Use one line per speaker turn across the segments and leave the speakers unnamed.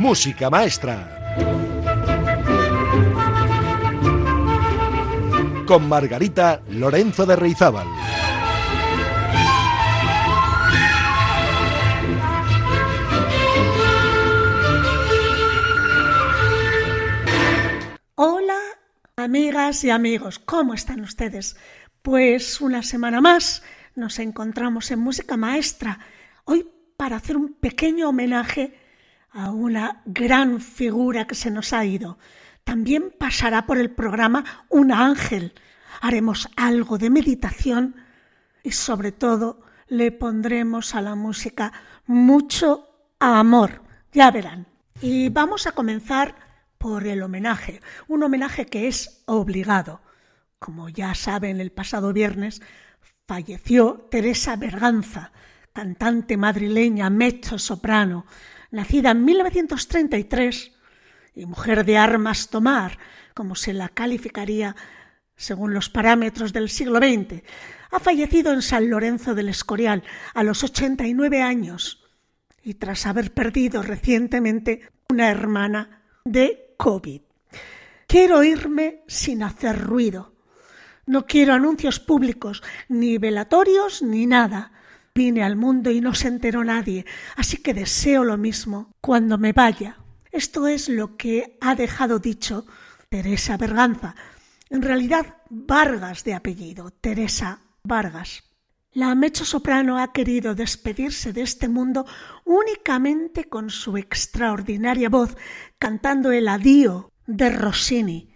Música Maestra. Con Margarita Lorenzo de Reizábal.
Hola, amigas y amigos, ¿cómo están ustedes? Pues una semana más nos encontramos en Música Maestra, hoy para hacer un pequeño homenaje a una gran figura que se nos ha ido. También pasará por el programa Un ángel. Haremos algo de meditación y sobre todo le pondremos a la música mucho amor. Ya verán. Y vamos a comenzar por el homenaje, un homenaje que es obligado. Como ya saben, el pasado viernes falleció Teresa Berganza, cantante madrileña mezzo soprano, nacida en 1933 y mujer de armas tomar, como se la calificaría según los parámetros del siglo XX. Ha fallecido en San Lorenzo del Escorial a los 89 años y tras haber perdido recientemente una hermana de COVID. Quiero irme sin hacer ruido. No quiero anuncios públicos, ni velatorios, ni nada. Vine al mundo y no se enteró nadie, así que deseo lo mismo cuando me vaya. Esto es lo que ha dejado dicho Teresa Berganza, en realidad Vargas de apellido, Teresa Vargas. La mecho soprano ha querido despedirse de este mundo únicamente con su extraordinaria voz, cantando el adío de Rossini,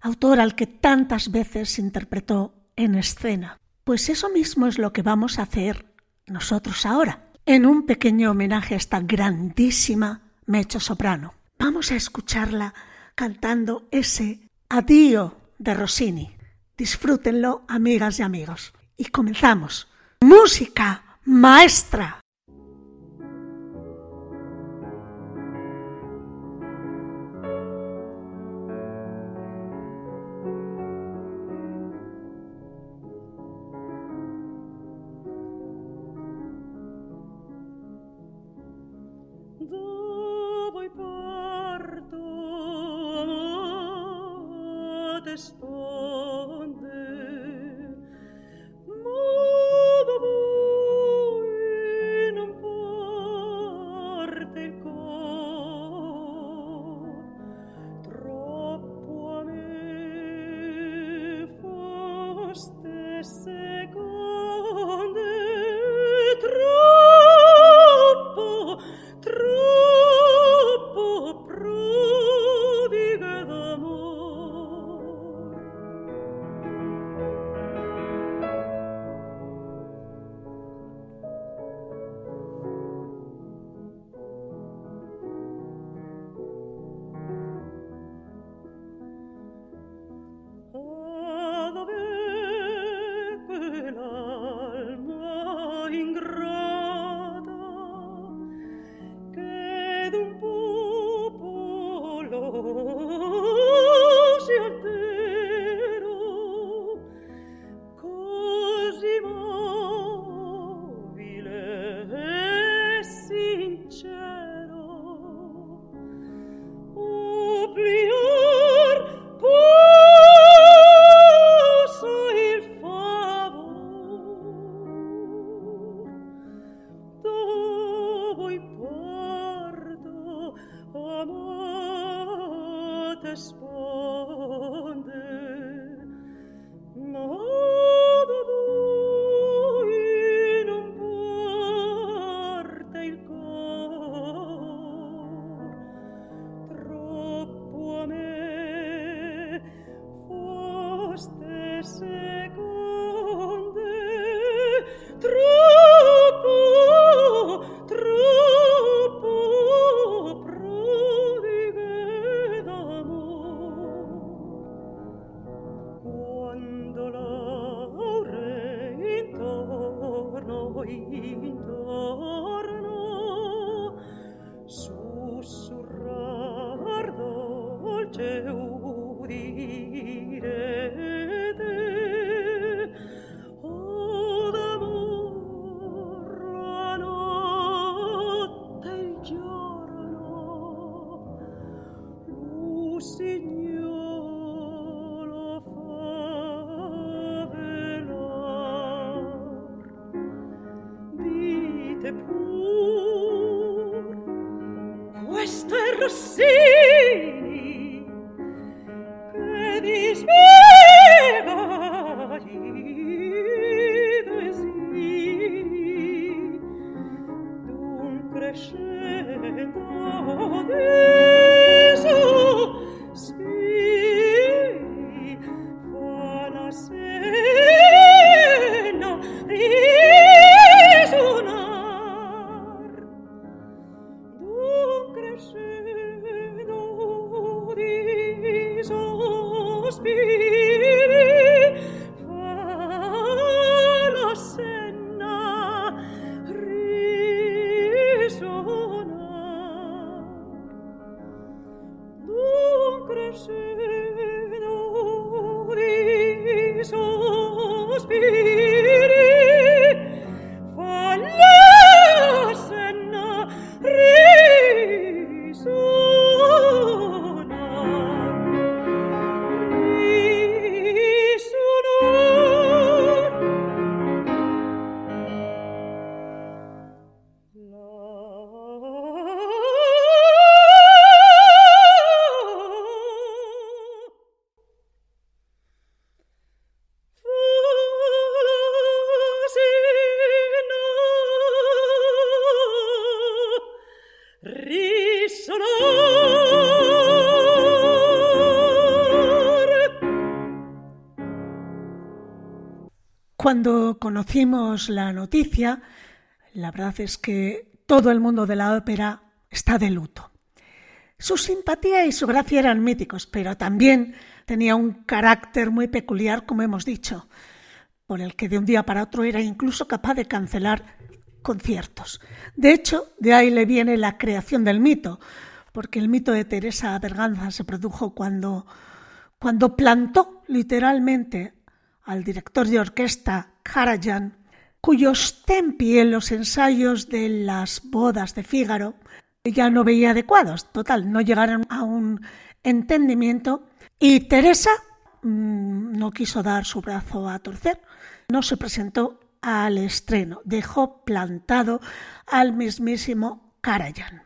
autor al que tantas veces interpretó en escena. Pues eso mismo es lo que vamos a hacer nosotros ahora, en un pequeño homenaje a esta grandísima mecho soprano. Vamos a escucharla cantando ese Adío de Rossini. Disfrútenlo, amigas y amigos. Y comenzamos. Música maestra.
pur.
Queste Cuando conocimos la noticia, la verdad es que todo el mundo de la ópera está de luto. Su simpatía y su gracia eran míticos, pero también tenía un carácter muy peculiar, como hemos dicho, por el que de un día para otro era incluso capaz de cancelar conciertos. De hecho, de ahí le viene la creación del mito, porque el mito de Teresa Berganza se produjo cuando, cuando plantó literalmente al director de orquesta Karajan, cuyos tempi en los ensayos de las bodas de Fígaro ya no veía adecuados. Total, no llegaron a un entendimiento y Teresa mm, no quiso dar su brazo a torcer, no se presentó al estreno, dejó plantado al mismísimo Karajan.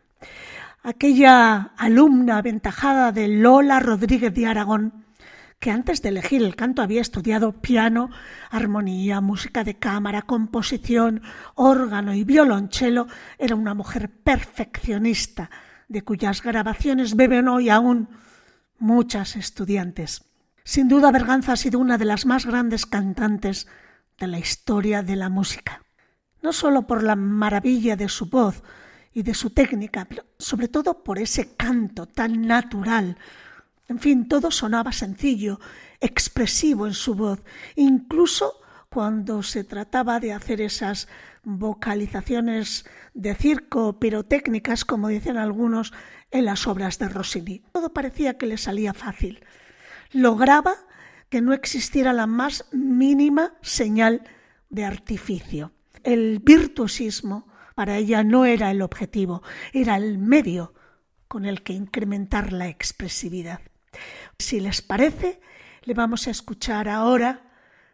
Aquella alumna aventajada de Lola Rodríguez de Aragón que antes de elegir el canto había estudiado piano, armonía, música de cámara, composición, órgano y violonchelo, era una mujer perfeccionista, de cuyas grabaciones beben hoy aún muchas estudiantes. Sin duda, Berganza ha sido una de las más grandes cantantes de la historia de la música. No solo por la maravilla de su voz y de su técnica, pero sobre todo por ese canto tan natural, en fin, todo sonaba sencillo, expresivo en su voz, incluso cuando se trataba de hacer esas vocalizaciones de circo pirotécnicas, como dicen algunos, en las obras de Rossini. Todo parecía que le salía fácil. Lograba que no existiera la más mínima señal de artificio. El virtuosismo para ella no era el objetivo, era el medio con el que incrementar la expresividad. Si les parece, le vamos a escuchar ahora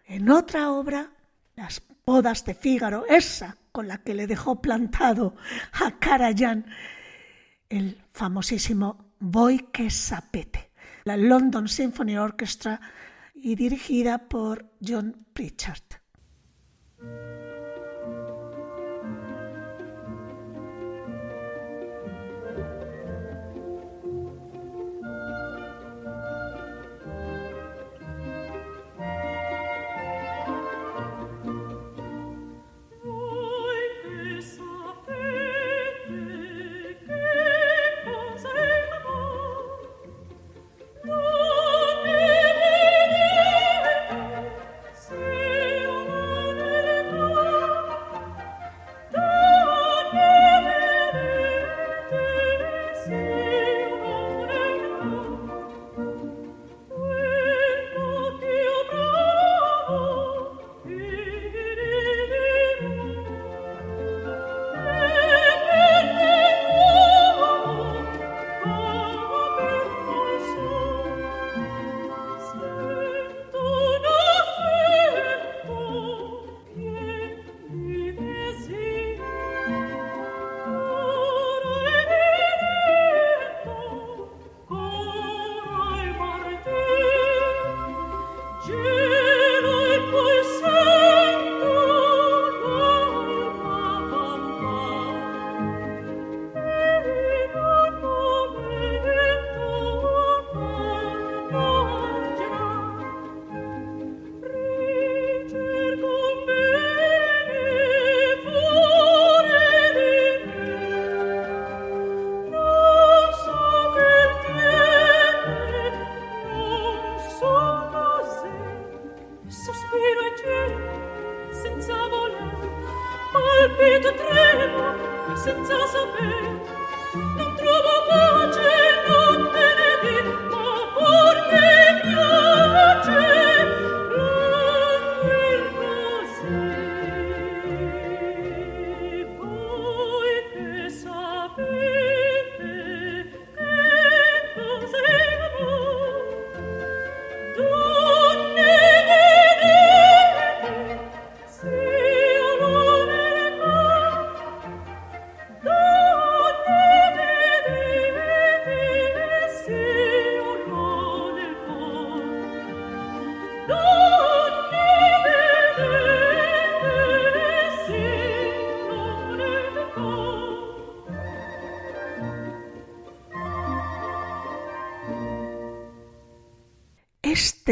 en otra obra, Las bodas de Fígaro, esa con la que le dejó plantado a Karajan el famosísimo Voy que sapete, la London Symphony Orchestra y dirigida por John Pritchard.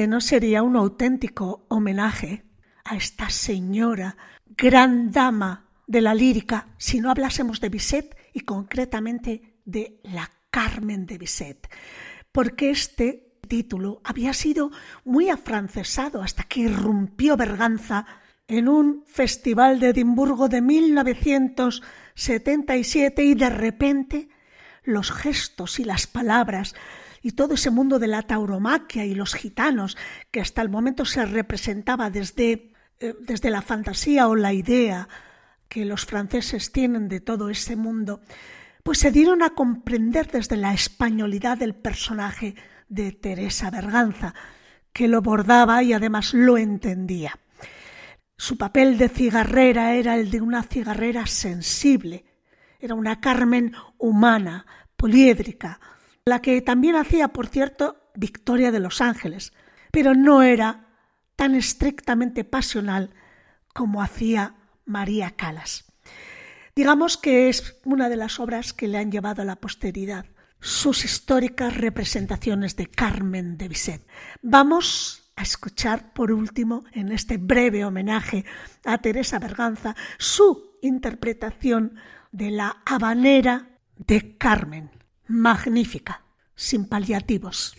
Este no sería un auténtico homenaje a esta señora, gran dama de la lírica, si no hablásemos de Bizet y concretamente de la Carmen de Bizet, porque este título había sido muy afrancesado hasta que irrumpió Berganza en un festival de Edimburgo de 1977 y de repente los gestos y las palabras y todo ese mundo de la tauromaquia y los gitanos que hasta el momento se representaba desde, eh, desde la fantasía o la idea que los franceses tienen de todo ese mundo, pues se dieron a comprender desde la españolidad del personaje de Teresa Berganza, que lo bordaba y además lo entendía. Su papel de cigarrera era el de una cigarrera sensible, era una Carmen humana, poliédrica, la que también hacía, por cierto, Victoria de los Ángeles, pero no era tan estrictamente pasional como hacía María Calas. Digamos que es una de las obras que le han llevado a la posteridad sus históricas representaciones de Carmen de Bizet. Vamos a escuchar por último en este breve homenaje a Teresa Berganza su interpretación de la habanera de Carmen magnífica, sin paliativos.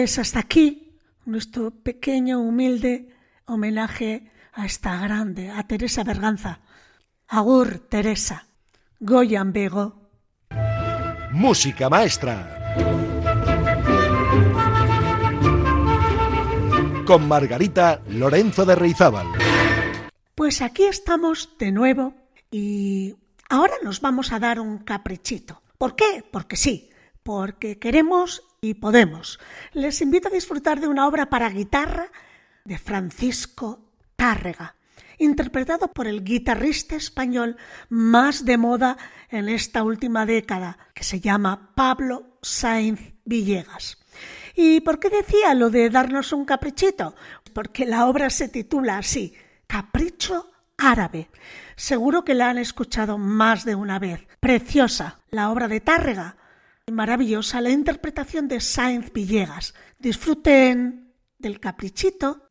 Pues hasta aquí nuestro pequeño, humilde homenaje a esta grande, a Teresa Berganza. Agur, Teresa. Goyan Bego.
Música maestra. Con Margarita Lorenzo de Reizábal.
Pues aquí estamos de nuevo y ahora nos vamos a dar un caprichito. ¿Por qué? Porque sí, porque queremos y podemos. Les invito a disfrutar de una obra para guitarra de Francisco Tárrega, interpretado por el guitarrista español más de moda en esta última década, que se llama Pablo Sainz Villegas. ¿Y por qué decía lo de darnos un caprichito? Porque la obra se titula así, Capricho Árabe. Seguro que la han escuchado más de una vez. Preciosa, la obra de Tárrega, maravillosa la interpretación de Sainz Villegas. Disfruten del caprichito.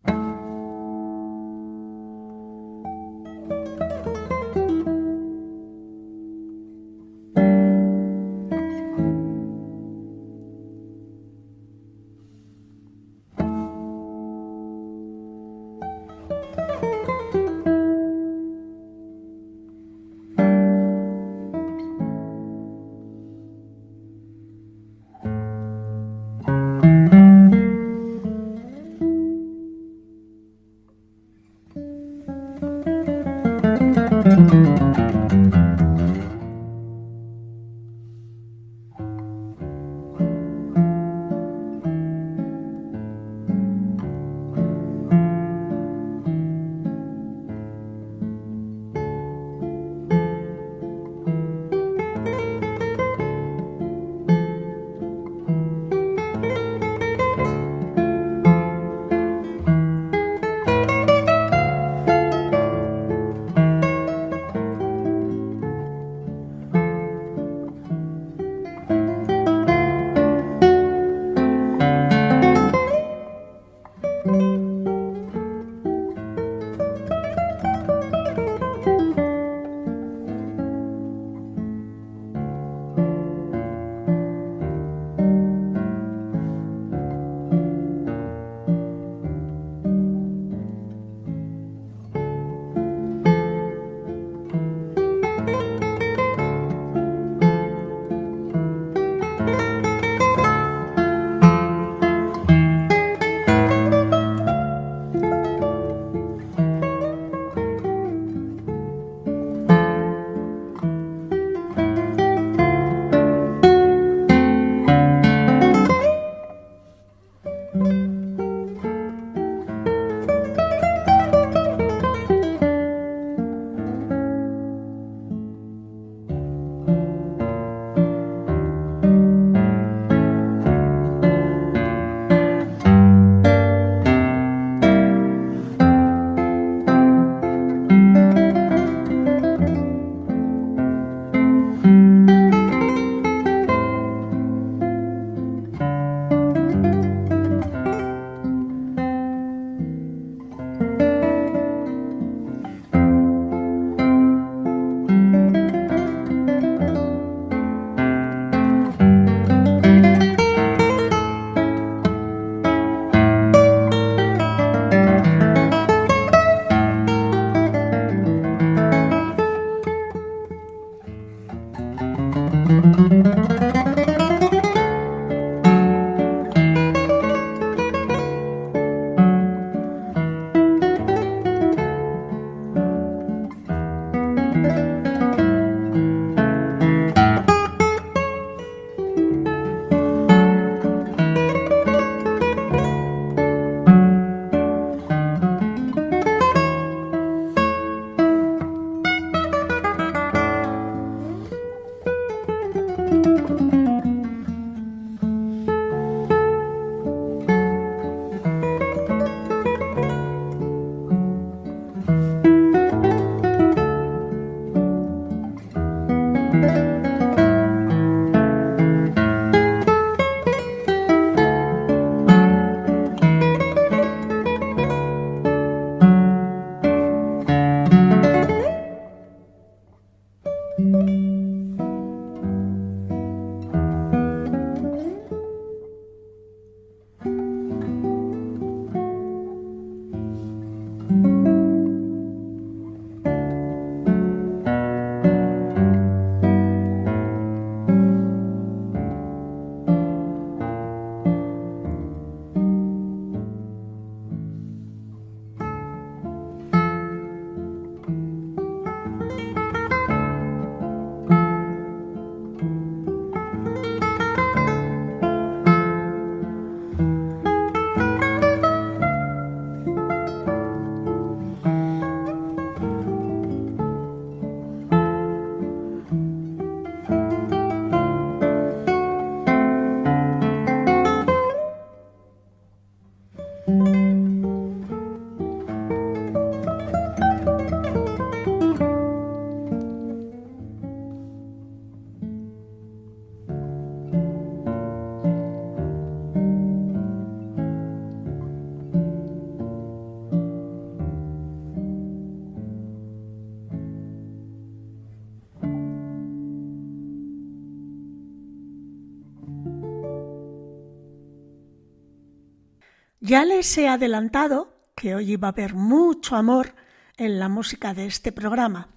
Ya les he adelantado que hoy iba a haber mucho amor en la música de este programa.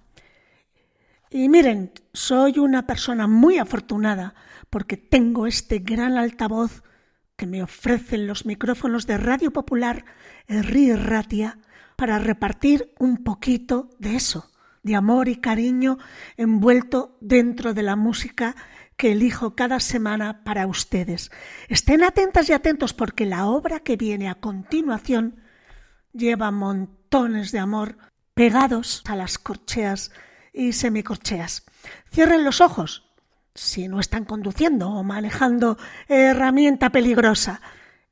Y miren, soy una persona muy afortunada porque tengo este gran altavoz que me ofrecen los micrófonos de Radio Popular Erri Ratia para repartir un poquito de eso, de amor y cariño envuelto dentro de la música que elijo cada semana para ustedes. Estén atentas y atentos porque la obra que viene a continuación lleva montones de amor pegados a las corcheas y semicorcheas. Cierren los ojos si no están conduciendo o manejando herramienta peligrosa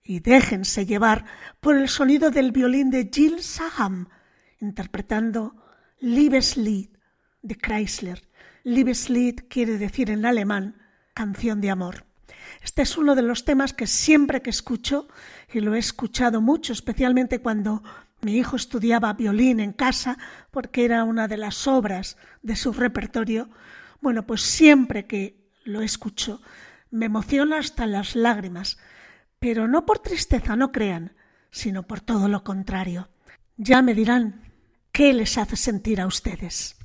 y déjense llevar por el sonido del violín de Jill Saham interpretando Liebeslied de Chrysler Liebeslied quiere decir en alemán canción de amor. Este es uno de los temas que siempre que escucho, y lo he escuchado mucho, especialmente cuando mi hijo estudiaba violín en casa, porque era una de las obras de su repertorio, bueno, pues siempre que lo escucho, me emociona hasta las lágrimas, pero no por tristeza, no crean, sino por todo lo contrario. Ya me dirán qué les hace sentir a ustedes.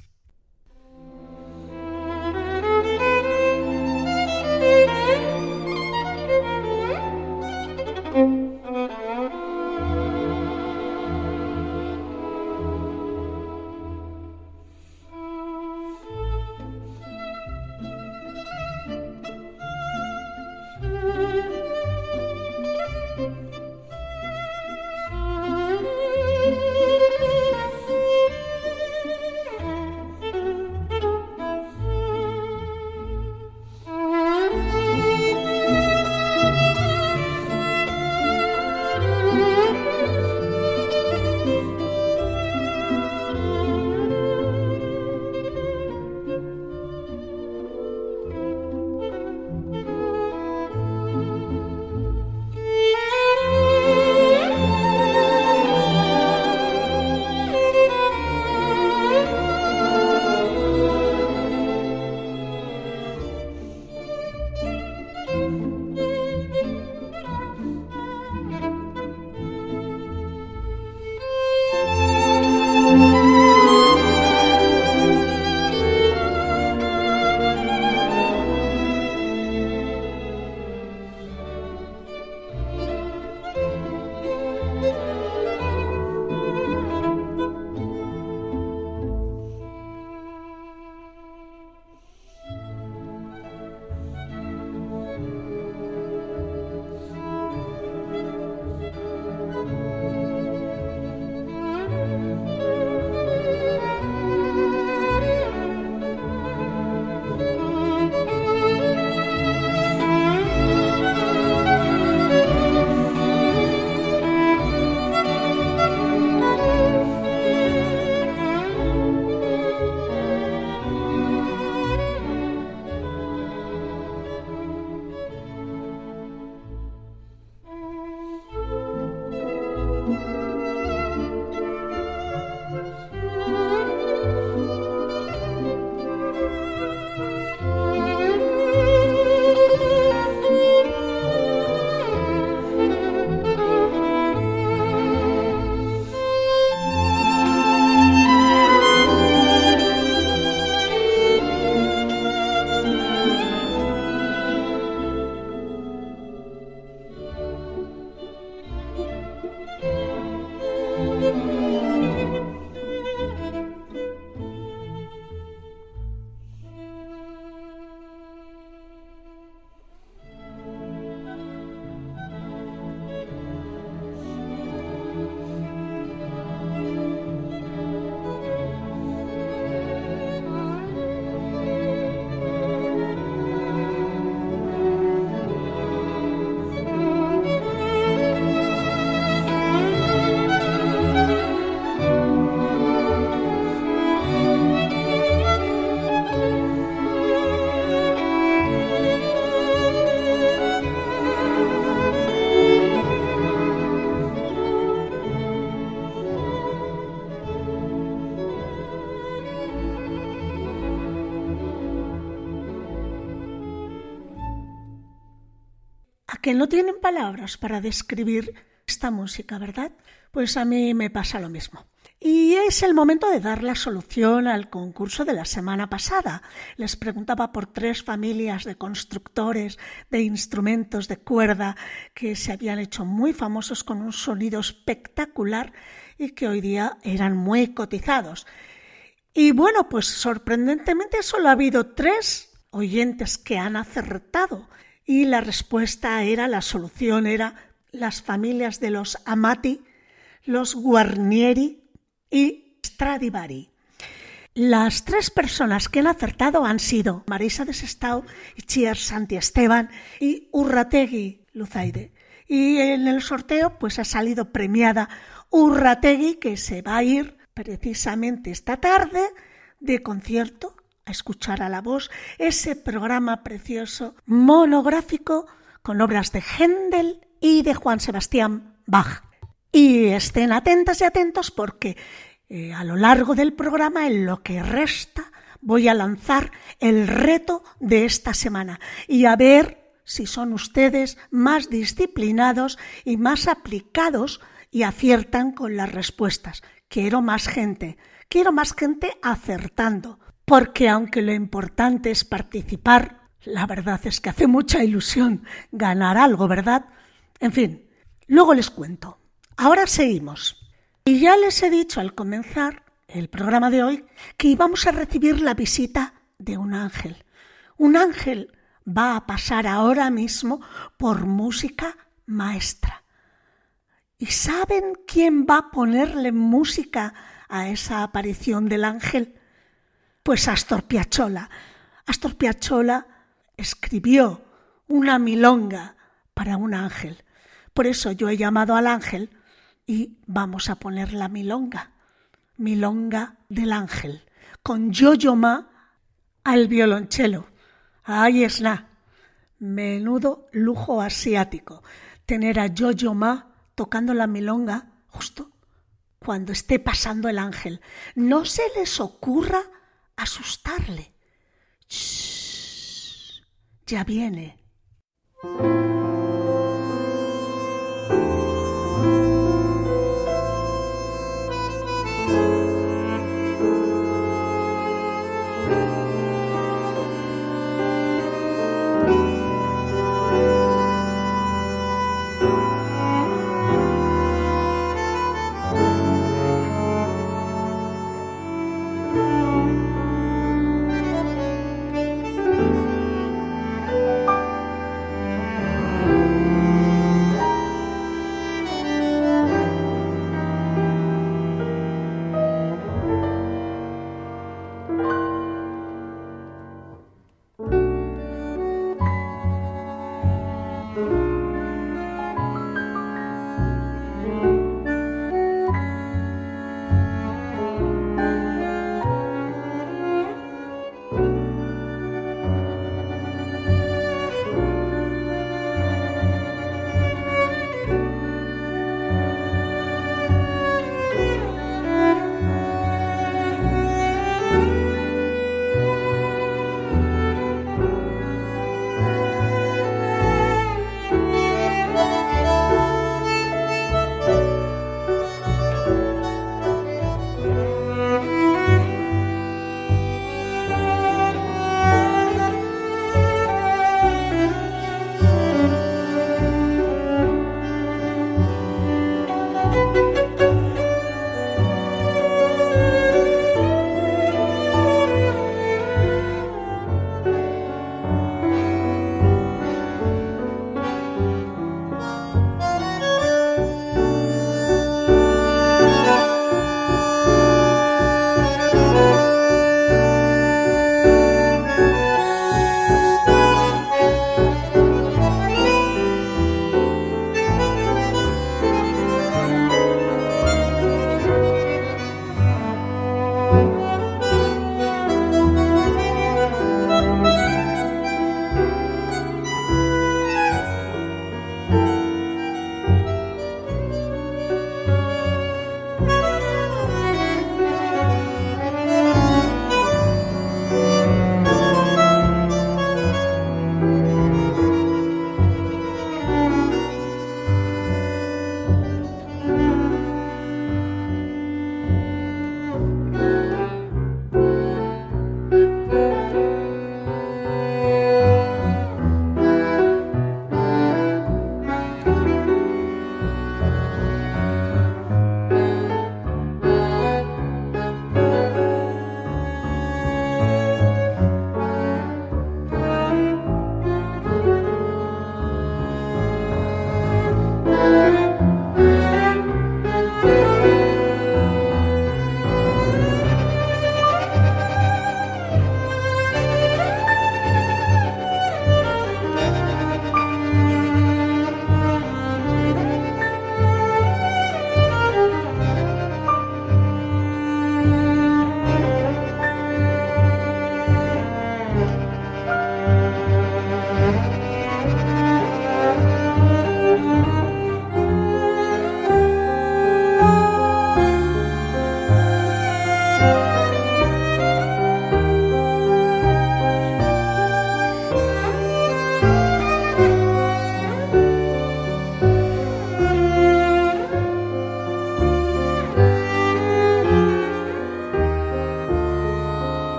Música que no tienen palabras para describir esta música, ¿verdad? Pues a mí me pasa lo mismo. Y es el momento de dar la solución al concurso de la semana pasada. Les preguntaba por tres familias de constructores de instrumentos de cuerda que se habían hecho muy famosos con un sonido espectacular y que hoy día eran muy cotizados. Y bueno, pues sorprendentemente solo ha habido tres oyentes que han acertado y la respuesta era, la solución era las familias de los Amati, los Guarnieri y Stradivari. Las tres personas que han acertado han sido Marisa de Sestao, Chier Santi Esteban y Urrategui Luzaide. Y en el sorteo pues ha salido premiada Urrategui que se va a ir precisamente esta tarde de concierto a escuchar a la voz ese programa precioso monográfico con obras de Händel y de Juan Sebastián Bach. Y estén atentas y atentos porque eh, a lo largo del programa, en lo que resta, voy a lanzar el reto de esta semana y a ver si son ustedes más disciplinados y más aplicados y aciertan con las respuestas. Quiero más gente, quiero más gente acertando, porque aunque lo importante es participar, la verdad es que hace mucha ilusión ganar algo, ¿verdad? En fin, luego les cuento. Ahora seguimos. Y ya les he dicho al comenzar el programa de hoy que íbamos a recibir la visita de un ángel. Un ángel va a pasar ahora mismo por música maestra. ¿Y saben quién va a ponerle música a esa aparición del ángel? Pues Astor Piazzolla. Astor Piazzolla escribió una milonga para un ángel. Por eso yo he llamado al ángel y vamos a poner la milonga. Milonga del ángel, con yo Ma al violonchelo. Ahí es la. Menudo lujo asiático tener a yo Ma tocando la milonga justo cuando esté pasando el ángel. No se les ocurra asustarle. ya viene.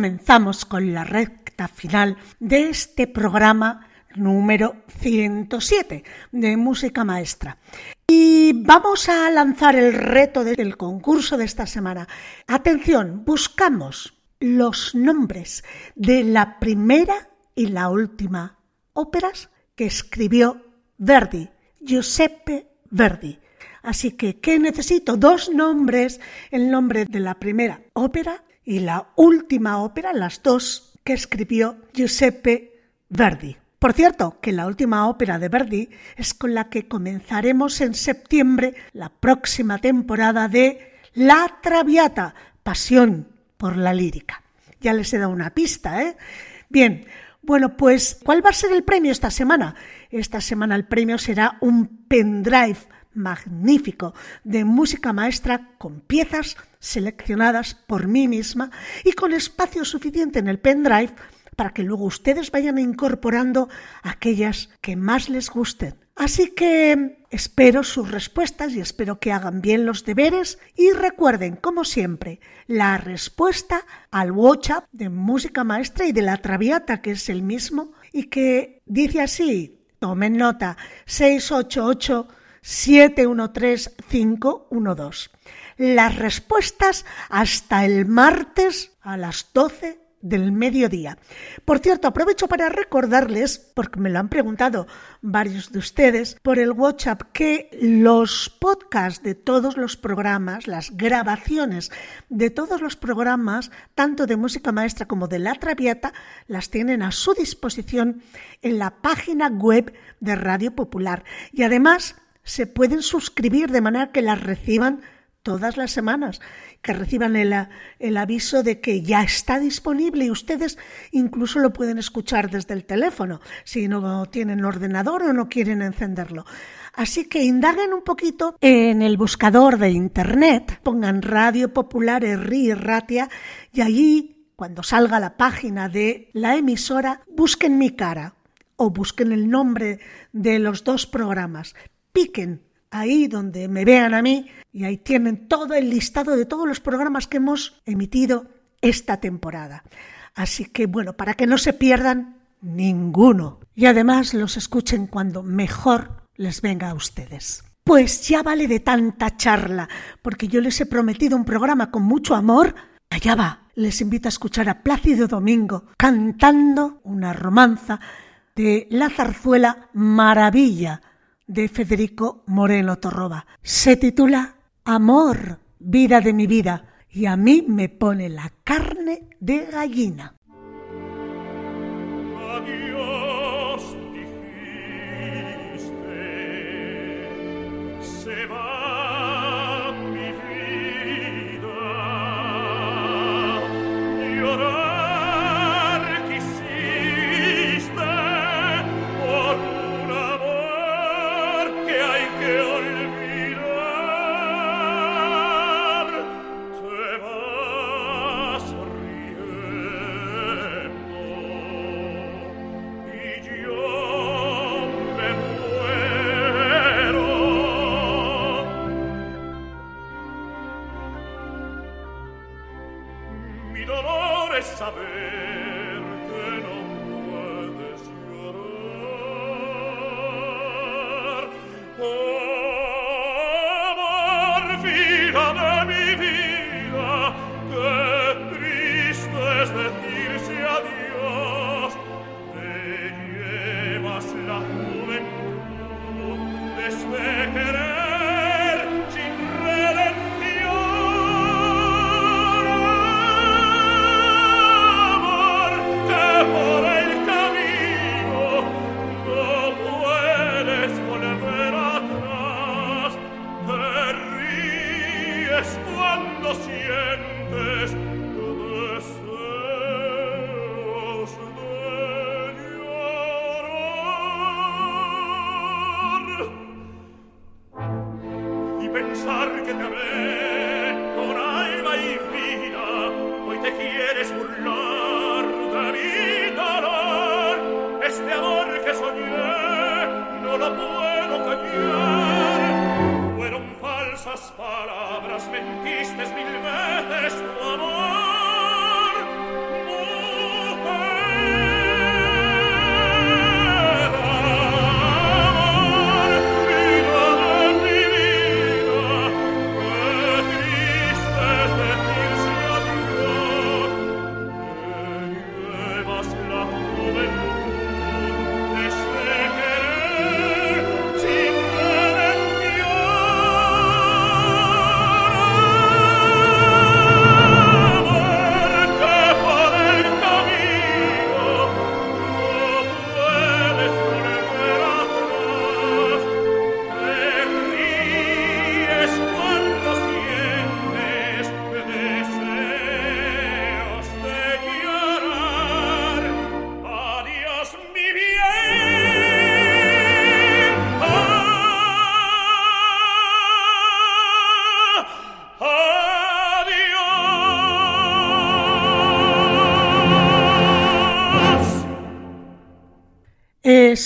Comenzamos con la recta final de este programa número 107 de Música Maestra. Y vamos a lanzar el reto del concurso de esta semana. Atención, buscamos los nombres de la primera y la última óperas que escribió Verdi, Giuseppe Verdi. Así que, ¿qué necesito? Dos nombres, el nombre de la primera ópera y la última ópera, las dos que escribió Giuseppe Verdi. Por cierto, que la última ópera de Verdi es con la que comenzaremos en septiembre la próxima temporada de La Traviata, Pasión por la Lírica. Ya les he dado una pista, ¿eh? Bien, bueno, pues, ¿cuál va a ser el premio esta semana? Esta semana el premio será un pendrive magnífico de música maestra con piezas seleccionadas por mí misma y con espacio suficiente en el pendrive para que luego ustedes vayan incorporando aquellas que más les gusten. Así que espero sus respuestas y espero que hagan bien los deberes y recuerden, como siempre, la respuesta al WhatsApp de música maestra y de la Traviata, que es el mismo, y que dice así, tomen nota, 688 713 512. Las respuestas hasta el martes a las 12 del mediodía. Por cierto, aprovecho para recordarles, porque me lo han preguntado varios de ustedes por el WhatsApp, que los podcasts de todos los programas, las grabaciones de todos los programas, tanto de música maestra como de la Traviata, las tienen a su disposición en la página web de Radio Popular. Y además se pueden suscribir de manera que las reciban todas las semanas, que reciban el, el, aviso de que ya está disponible y ustedes incluso lo pueden escuchar desde el teléfono, si no tienen ordenador o no quieren encenderlo. Así que indaguen un poquito en el buscador de Internet, pongan Radio Popular Erri Ratia y allí, cuando salga la página de la emisora, busquen mi cara o busquen el nombre de los dos programas, piquen ahí donde me vean a mí y ahí tienen todo el listado de todos los programas que hemos emitido esta temporada. Así que bueno, para que no se pierdan ninguno y además los escuchen cuando mejor les venga a ustedes. Pues ya vale de tanta charla, porque yo les he prometido un programa con mucho amor. Allá va, les invito a escuchar a Plácido Domingo cantando una romanza de la zarzuela Maravilla de Federico Moreno Torroba. Se titula Amor, vida de mi vida, y a mí me pone la carne de gallina.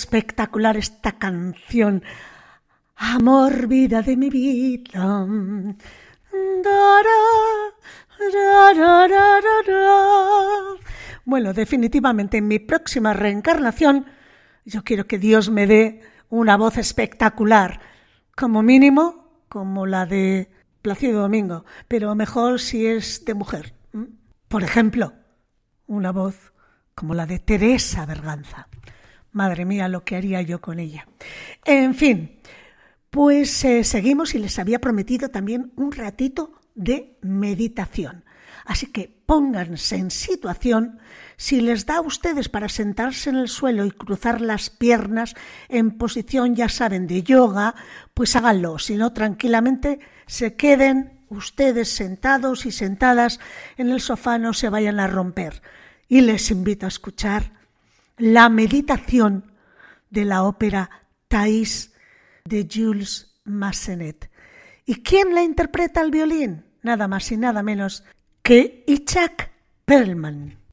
Espectacular esta canción. Amor, vida de mi vida. Bueno, definitivamente en mi próxima reencarnación yo quiero que Dios me dé una voz espectacular, como mínimo como la de Placido Domingo, pero mejor si es de mujer. Por ejemplo, una voz como la de Teresa Berganza. Madre mía, lo que haría yo con ella. En fin, pues eh, seguimos y les había prometido también un ratito de meditación. Así que pónganse en situación, si les da a ustedes para sentarse en el suelo y cruzar las piernas en posición, ya saben, de yoga, pues háganlo, si no, tranquilamente se queden ustedes sentados y sentadas en el sofá, no se vayan a romper. Y les invito a escuchar la meditación de la ópera Thais de Jules Massenet. ¿Y quién la interpreta al violín? Nada más y nada menos que Itzhak Perlman.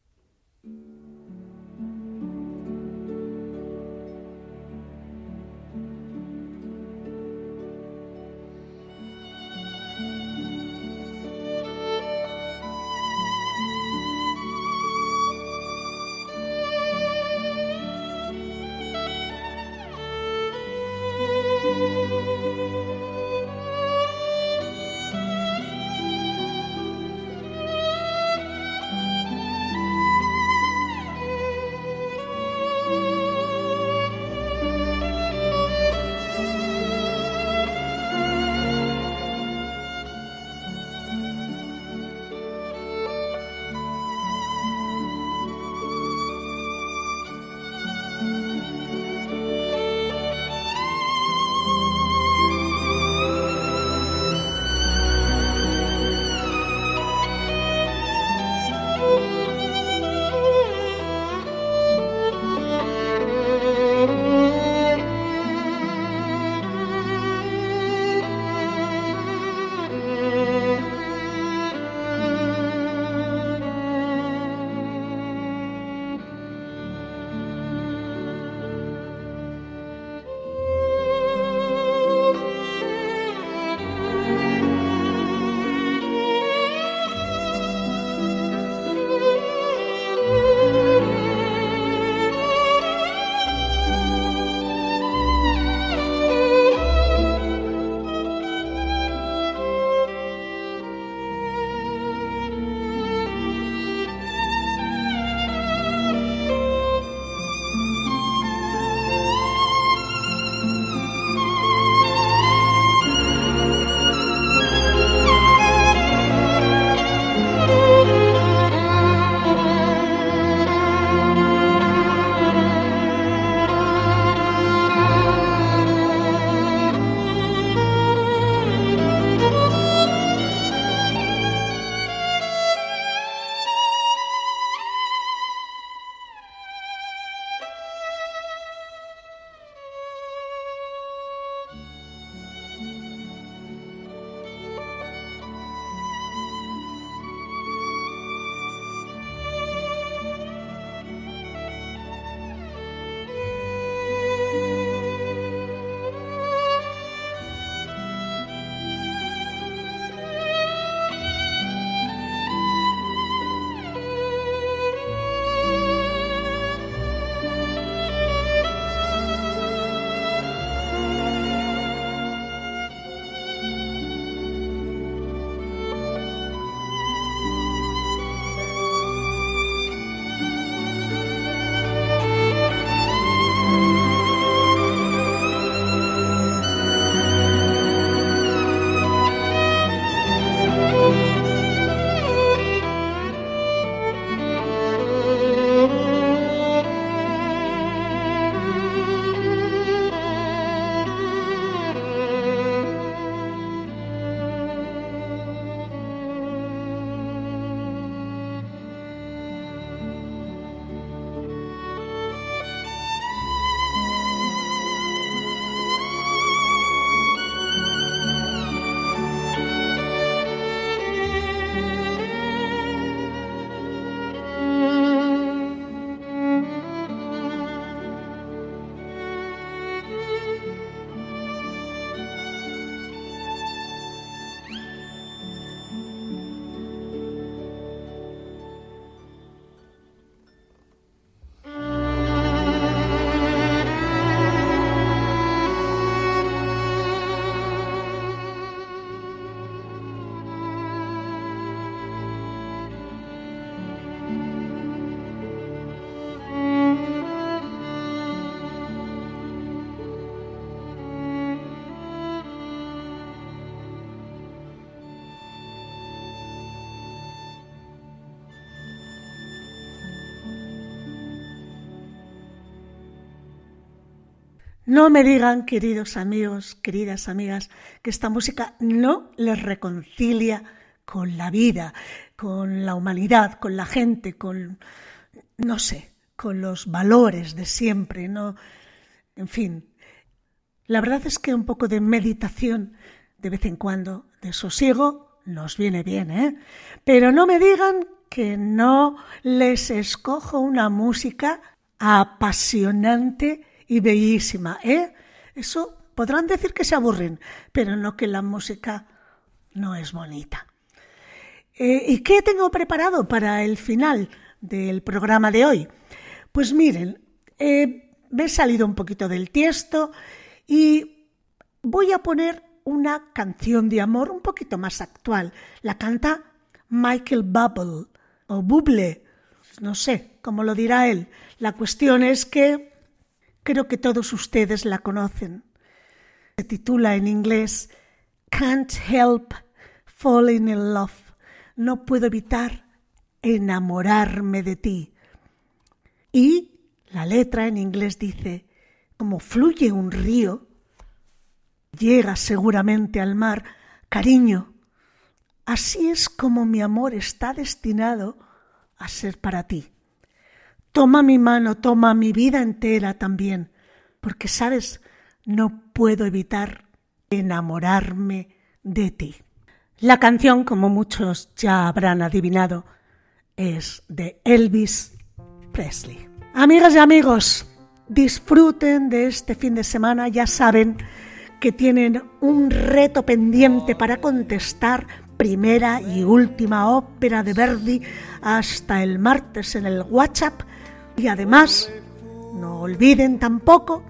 No me digan, queridos amigos, queridas amigas, que esta música no les reconcilia con la vida, con la humanidad, con la gente, con, no sé, con los valores de siempre, ¿no? En fin, la verdad es que un poco de meditación de vez en cuando, de sosiego, nos viene bien, ¿eh? Pero no me digan que no les escojo una música apasionante y bellísima, ¿eh? Eso podrán decir que se aburren, pero no que la música no es bonita. Eh, ¿Y qué tengo preparado para el final del programa de hoy? Pues miren, eh, me he salido un poquito del tiesto y voy a poner una canción de amor un poquito más actual. La canta Michael Bubble o Buble, no sé cómo lo dirá él. La cuestión es que creo que todos ustedes la conocen. Se titula en inglés Can't Help Falling in Love. No puedo evitar enamorarme de ti. Y la letra en inglés dice, como fluye un río, llega seguramente al mar, cariño, así es como mi amor está destinado a ser para ti. Toma mi mano, toma mi vida entera también, porque sabes, no puedo evitar enamorarme de ti. La canción, como muchos ya habrán adivinado, es de Elvis Presley. Amigas y amigos, disfruten de este fin de semana, ya saben que tienen un reto pendiente para contestar primera y última ópera de Verdi hasta el martes en el WhatsApp y además no olviden tampoco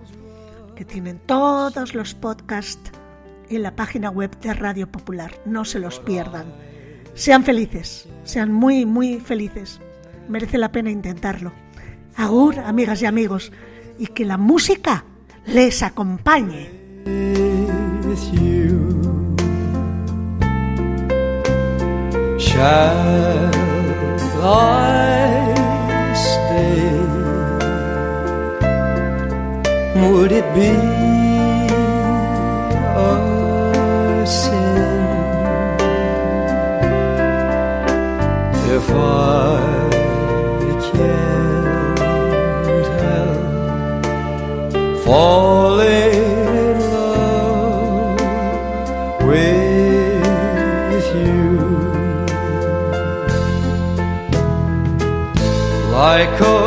que tienen todos los podcasts en la página web de Radio Popular. No se los pierdan. Sean felices, sean muy, muy felices. Merece la pena intentarlo. Agur, amigas y amigos, y que la música les acompañe.
Would it be a sin if I can't help falling in love with you? Like a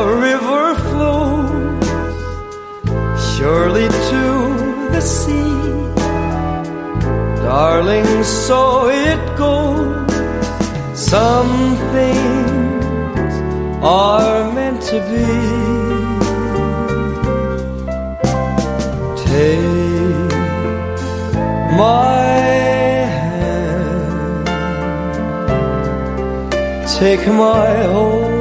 Darling, so it goes. Some things are meant to be. Take my hand, take my whole